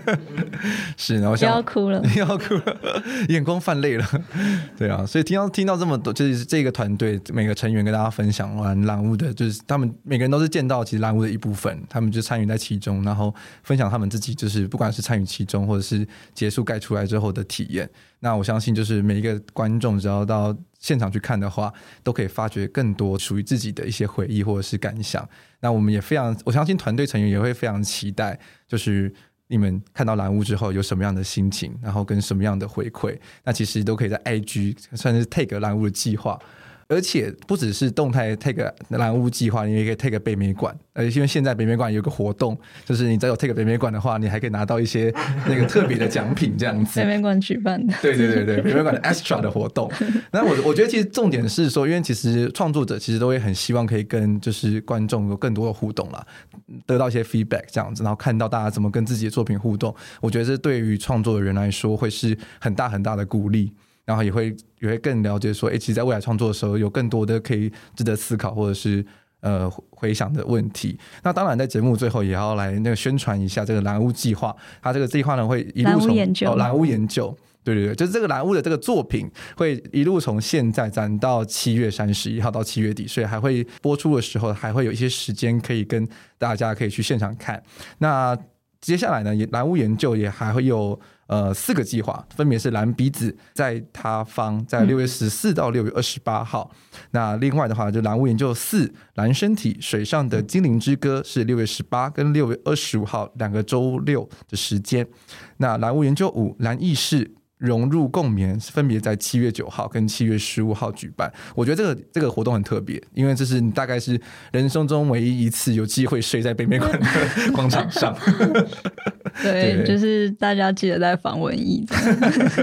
是，然后想要哭了，要哭了，眼光泛泪了。对啊，所以听到听到这么多，就是这个团队每个成员跟大家分享完蓝屋的，就是他们每个人都是见到其实蓝屋的一部分，他们就参与在其中，然后分享他们自己就是不管是参与其中，或者是结束盖出来之后的体验。那我相信，就是每一个观众只要到现场去看的话，都可以发掘更多属于自己的一些回忆或者是感想。那我们也非常，我相信团队成员也会非常期待，就是你们看到蓝屋之后有什么样的心情，然后跟什么样的回馈。那其实都可以在 IG 算是 take 蓝屋的计划。而且不只是动态 take 蓝屋计划，你也可以 take 北美馆。呃，因为现在北美馆有个活动，就是你只要有 take 北美馆的话，你还可以拿到一些 那个特别的奖品，这样子。北美馆举办的。对对对对，北美馆的 extra 的活动。那我我觉得其实重点是说，因为其实创作者其实都会很希望可以跟就是观众有更多的互动啦，得到一些 feedback 这样子，然后看到大家怎么跟自己的作品互动，我觉得这对于创作的人来说会是很大很大的鼓励。然后也会也会更了解说，诶，其实在未来创作的时候，有更多的可以值得思考或者是呃回想的问题。那当然，在节目最后也要来那个宣传一下这个蓝屋计划。它这个计划呢，会一路从蓝屋研究，哦，蓝屋研究，对对对，就是这个蓝屋的这个作品会一路从现在展到七月三十一号到七月底，所以还会播出的时候还会有一些时间可以跟大家可以去现场看。那接下来呢，也蓝屋研究也还会有。呃，四个计划分别是蓝鼻子在他方，在六月十四到六月二十八号。嗯、那另外的话，就蓝屋研究四蓝身体水上的精灵之歌是六月十八跟六月二十五号两个周六的时间。那蓝屋研究五蓝意识。融入共眠分别在七月九号跟七月十五号举办。我觉得这个这个活动很特别，因为这是你大概是人生中唯一一次有机会睡在北美馆的 广场上。对，对就是大家记得在防蚊液。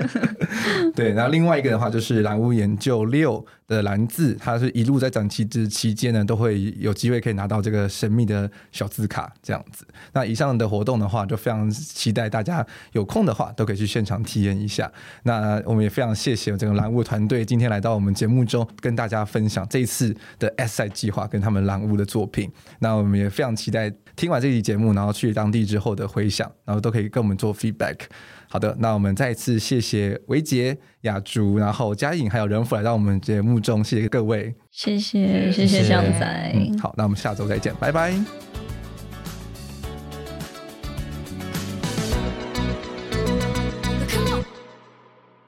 对，然后另外一个的话就是蓝屋研究六的蓝字，它是一路在展期之期间呢，都会有机会可以拿到这个神秘的小字卡这样子。那以上的活动的话，就非常期待大家有空的话都可以去现场体验一下。那我们也非常谢谢这个蓝屋团队今天来到我们节目中，跟大家分享这一次的 S 赛计划跟他们蓝屋的作品。那我们也非常期待听完这期节目，然后去当地之后的回响，然后都可以跟我们做 feedback。好的，那我们再一次谢谢维杰、雅竹，然后嘉颖还有仁福来到我们节目中，谢谢各位，谢谢谢谢向仔、嗯。好，那我们下周再见，拜拜。